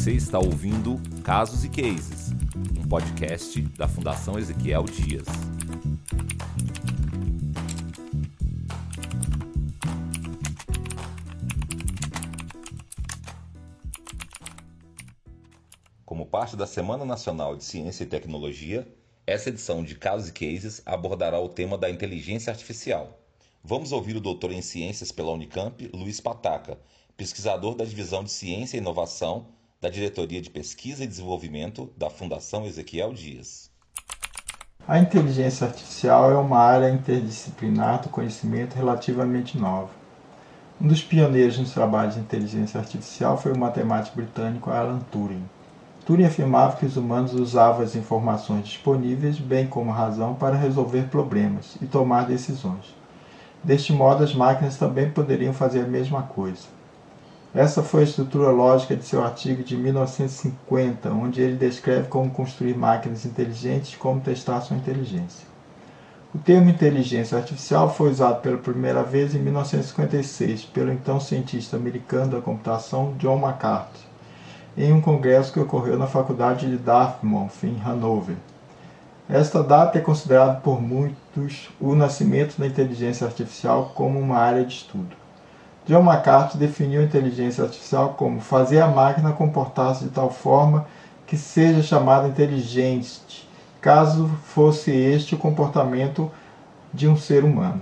Você está ouvindo Casos e Cases, um podcast da Fundação Ezequiel Dias. Como parte da Semana Nacional de Ciência e Tecnologia, essa edição de Casos e Cases abordará o tema da inteligência artificial. Vamos ouvir o doutor em ciências pela Unicamp, Luiz Pataca, pesquisador da Divisão de Ciência e Inovação da Diretoria de Pesquisa e Desenvolvimento da Fundação Ezequiel Dias. A inteligência artificial é uma área interdisciplinar do conhecimento relativamente nova. Um dos pioneiros nos trabalhos de inteligência artificial foi o matemático britânico Alan Turing. Turing afirmava que os humanos usavam as informações disponíveis, bem como a razão, para resolver problemas e tomar decisões. Deste modo, as máquinas também poderiam fazer a mesma coisa. Essa foi a estrutura lógica de seu artigo de 1950, onde ele descreve como construir máquinas inteligentes e como testar sua inteligência. O termo inteligência artificial foi usado pela primeira vez em 1956 pelo então cientista americano da computação John McCarthy em um congresso que ocorreu na Faculdade de Dartmouth, em Hanover. Esta data é considerada por muitos o nascimento da inteligência artificial como uma área de estudo. John McCarthy definiu a inteligência artificial como fazer a máquina comportar-se de tal forma que seja chamada inteligente, caso fosse este o comportamento de um ser humano.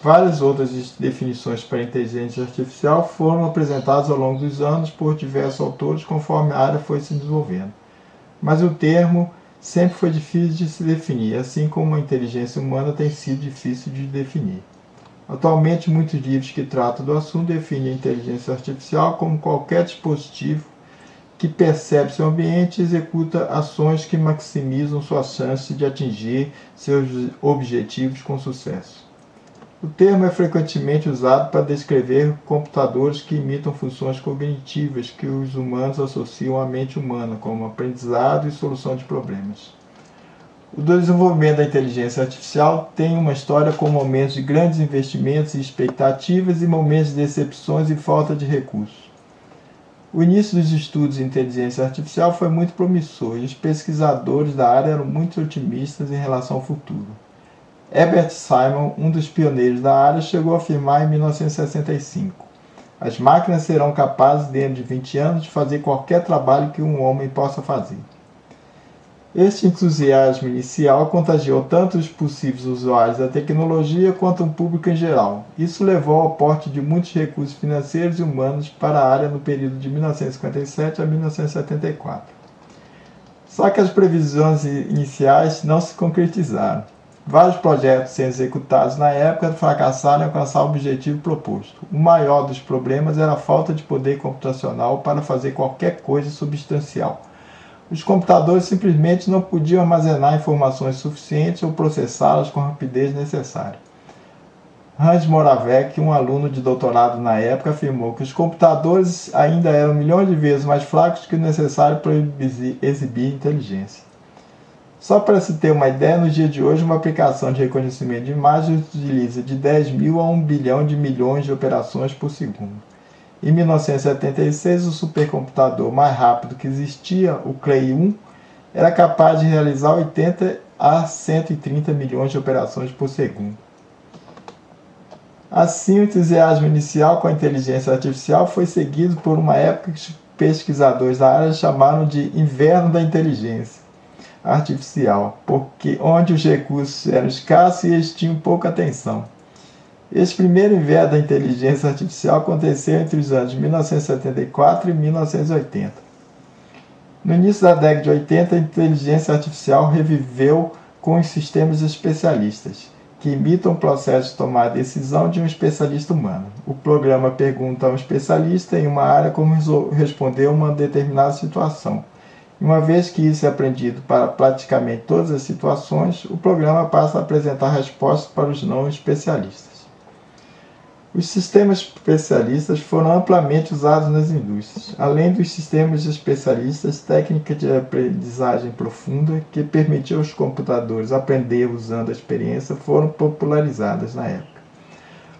Várias outras definições para inteligência artificial foram apresentadas ao longo dos anos por diversos autores conforme a área foi se desenvolvendo. Mas o termo sempre foi difícil de se definir, assim como a inteligência humana tem sido difícil de definir. Atualmente, muitos livros que tratam do assunto definem a inteligência artificial como qualquer dispositivo que percebe seu ambiente e executa ações que maximizam suas chances de atingir seus objetivos com sucesso. O termo é frequentemente usado para descrever computadores que imitam funções cognitivas que os humanos associam à mente humana, como aprendizado e solução de problemas. O desenvolvimento da inteligência artificial tem uma história com momentos de grandes investimentos e expectativas e momentos de decepções e falta de recursos. O início dos estudos em inteligência artificial foi muito promissor e os pesquisadores da área eram muito otimistas em relação ao futuro. Herbert Simon, um dos pioneiros da área, chegou a afirmar em 1965: As máquinas serão capazes, dentro de 20 anos, de fazer qualquer trabalho que um homem possa fazer. Este entusiasmo inicial contagiou tanto os possíveis usuários da tecnologia quanto o público em geral. Isso levou ao aporte de muitos recursos financeiros e humanos para a área no período de 1957 a 1974. Só que as previsões iniciais não se concretizaram. Vários projetos sendo executados na época fracassaram em alcançar o objetivo proposto. O maior dos problemas era a falta de poder computacional para fazer qualquer coisa substancial. Os computadores simplesmente não podiam armazenar informações suficientes ou processá-las com a rapidez necessária. Hans Moravec, um aluno de doutorado na época, afirmou que os computadores ainda eram milhões de vezes mais fracos que o necessário para exibir inteligência. Só para se ter uma ideia, no dia de hoje, uma aplicação de reconhecimento de imagens utiliza de 10 mil a 1 bilhão de milhões de operações por segundo. Em 1976, o supercomputador mais rápido que existia, o Clay 1, era capaz de realizar 80 a 130 milhões de operações por segundo. Assim, o entusiasmo inicial com a inteligência artificial foi seguido por uma época que pesquisadores da área chamaram de inverno da inteligência artificial, porque onde os recursos eram escassos e eles tinham pouca atenção. Esse primeiro inverno da inteligência artificial aconteceu entre os anos 1974 e 1980. No início da década de 80, a inteligência artificial reviveu com os sistemas especialistas, que imitam o processo de tomar decisão de um especialista humano. O programa pergunta a um especialista em uma área como responder uma determinada situação uma vez que isso é aprendido para praticamente todas as situações, o programa passa a apresentar respostas para os não especialistas. Os sistemas especialistas foram amplamente usados nas indústrias. Além dos sistemas especialistas, técnicas de aprendizagem profunda que permitiam aos computadores aprender usando a experiência foram popularizadas na época.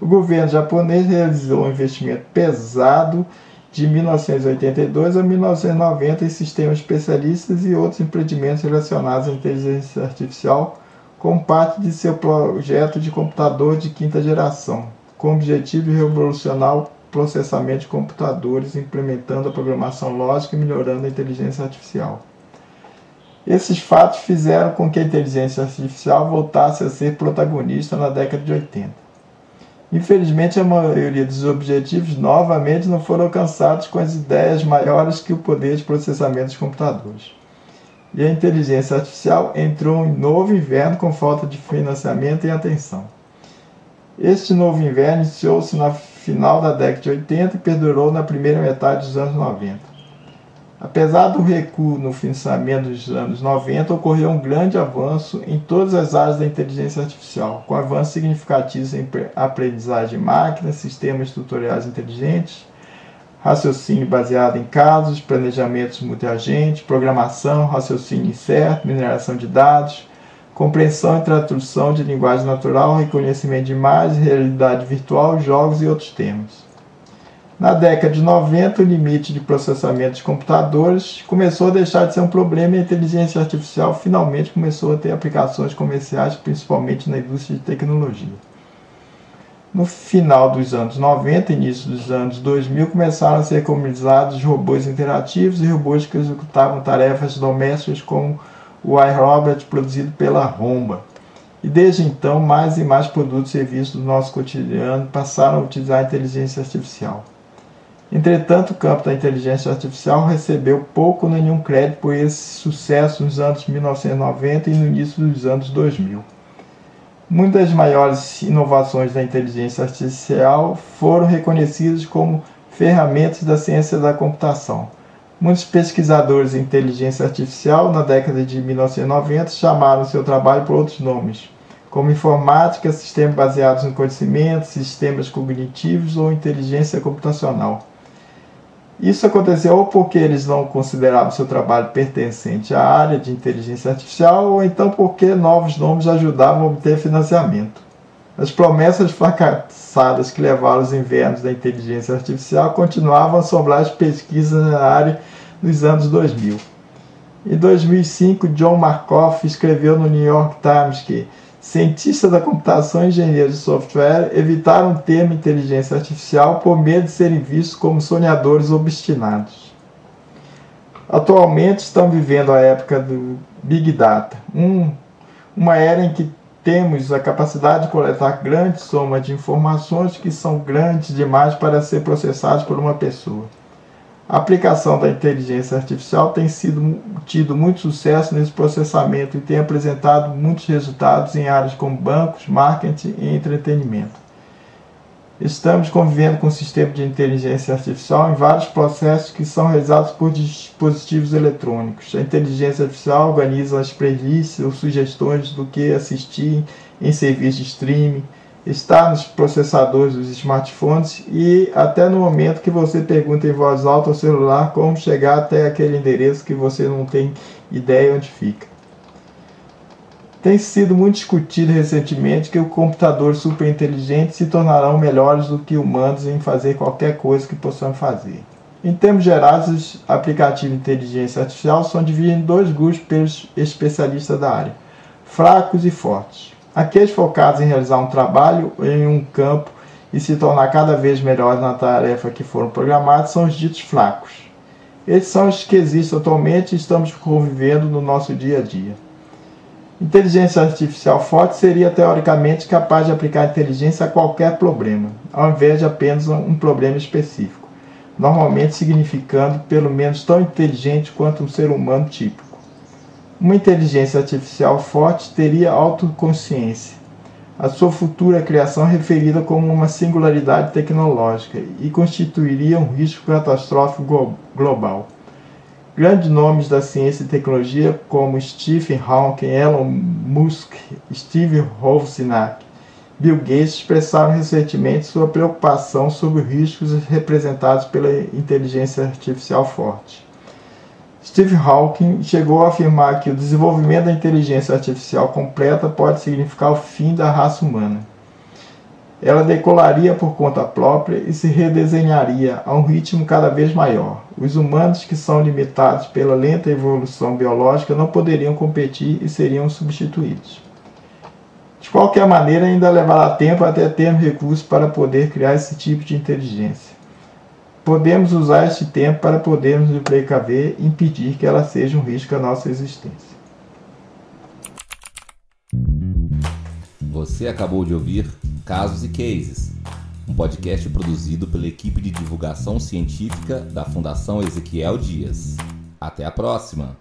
O governo japonês realizou um investimento pesado de 1982 a 1990 em sistemas especialistas e outros empreendimentos relacionados à inteligência artificial como parte de seu projeto de computador de quinta geração, com o objetivo de revolucionar o processamento de computadores, implementando a programação lógica e melhorando a inteligência artificial. Esses fatos fizeram com que a inteligência artificial voltasse a ser protagonista na década de 80. Infelizmente, a maioria dos objetivos novamente não foram alcançados com as ideias maiores que o poder de processamento dos computadores. E a inteligência artificial entrou em novo inverno com falta de financiamento e atenção. Este novo inverno iniciou-se no final da década de 80 e perdurou na primeira metade dos anos 90. Apesar do recuo no financiamento dos anos 90, ocorreu um grande avanço em todas as áreas da inteligência artificial, com avanços significativos em aprendizagem de máquinas, sistemas tutoriais inteligentes, raciocínio baseado em casos, planejamentos multiagente, programação, raciocínio incerto, mineração de dados, compreensão e tradução de linguagem natural, reconhecimento de imagens, realidade virtual, jogos e outros temas. Na década de 90, o limite de processamento de computadores começou a deixar de ser um problema e a inteligência artificial finalmente começou a ter aplicações comerciais, principalmente na indústria de tecnologia. No final dos anos 90 e início dos anos 2000, começaram a ser comercializados robôs interativos e robôs que executavam tarefas domésticas como o iRobot produzido pela Romba. E desde então, mais e mais produtos e serviços do nosso cotidiano passaram a utilizar a inteligência artificial. Entretanto, o campo da inteligência artificial recebeu pouco ou nenhum crédito por esse sucesso nos anos 1990 e no início dos anos 2000. Muitas das maiores inovações da inteligência artificial foram reconhecidas como ferramentas da ciência da computação. Muitos pesquisadores em inteligência artificial na década de 1990 chamaram seu trabalho por outros nomes, como informática, sistemas baseados no conhecimento, sistemas cognitivos ou inteligência computacional. Isso aconteceu ou porque eles não consideravam seu trabalho pertencente à área de inteligência artificial, ou então porque novos nomes ajudavam a obter financiamento. As promessas fracassadas que levaram os invernos da inteligência artificial continuavam a assombrar as pesquisas na área nos anos 2000. Em 2005, John Markoff escreveu no New York Times que cientistas da computação e engenheiros de software evitaram o termo inteligência artificial por medo de serem vistos como sonhadores obstinados. Atualmente estamos vivendo a época do Big Data, um, uma era em que temos a capacidade de coletar grandes somas de informações que são grandes demais para ser processadas por uma pessoa. A aplicação da inteligência artificial tem sido, tido muito sucesso nesse processamento e tem apresentado muitos resultados em áreas como bancos, marketing e entretenimento. Estamos convivendo com um sistema de inteligência artificial em vários processos que são realizados por dispositivos eletrônicos. A inteligência artificial organiza as playlists ou sugestões do que assistir em serviços de streaming, está nos processadores dos smartphones e até no momento que você pergunta em voz alta ao celular como chegar até aquele endereço que você não tem ideia onde fica. Tem sido muito discutido recentemente que computadores superinteligentes se tornarão melhores do que humanos em fazer qualquer coisa que possamos fazer. Em termos gerais, os aplicativos de inteligência artificial são divididos em dois grupos pelos especialistas da área: fracos e fortes. Aqueles focados em realizar um trabalho em um campo e se tornar cada vez melhores na tarefa que foram programados são os ditos fracos. Esses são os que existem atualmente e estamos convivendo no nosso dia a dia. Inteligência artificial forte seria teoricamente capaz de aplicar inteligência a qualquer problema, ao invés de apenas um problema específico, normalmente significando pelo menos tão inteligente quanto um ser humano típico. Uma inteligência artificial forte teria autoconsciência, a sua futura criação referida como uma singularidade tecnológica e constituiria um risco catastrófico global. Grandes nomes da ciência e tecnologia como Stephen Hawking, Elon Musk, Steve Wozniak, Bill Gates expressaram recentemente sua preocupação sobre os riscos representados pela inteligência artificial forte. Steve Hawking chegou a afirmar que o desenvolvimento da inteligência artificial completa pode significar o fim da raça humana. Ela decolaria por conta própria e se redesenharia a um ritmo cada vez maior. Os humanos, que são limitados pela lenta evolução biológica, não poderiam competir e seriam substituídos. De qualquer maneira, ainda levará tempo até termos recursos para poder criar esse tipo de inteligência. Podemos usar este tempo para podermos nos precaver e impedir que ela seja um risco à nossa existência. Você acabou de ouvir Casos e Cases, um podcast produzido pela equipe de divulgação científica da Fundação Ezequiel Dias. Até a próxima!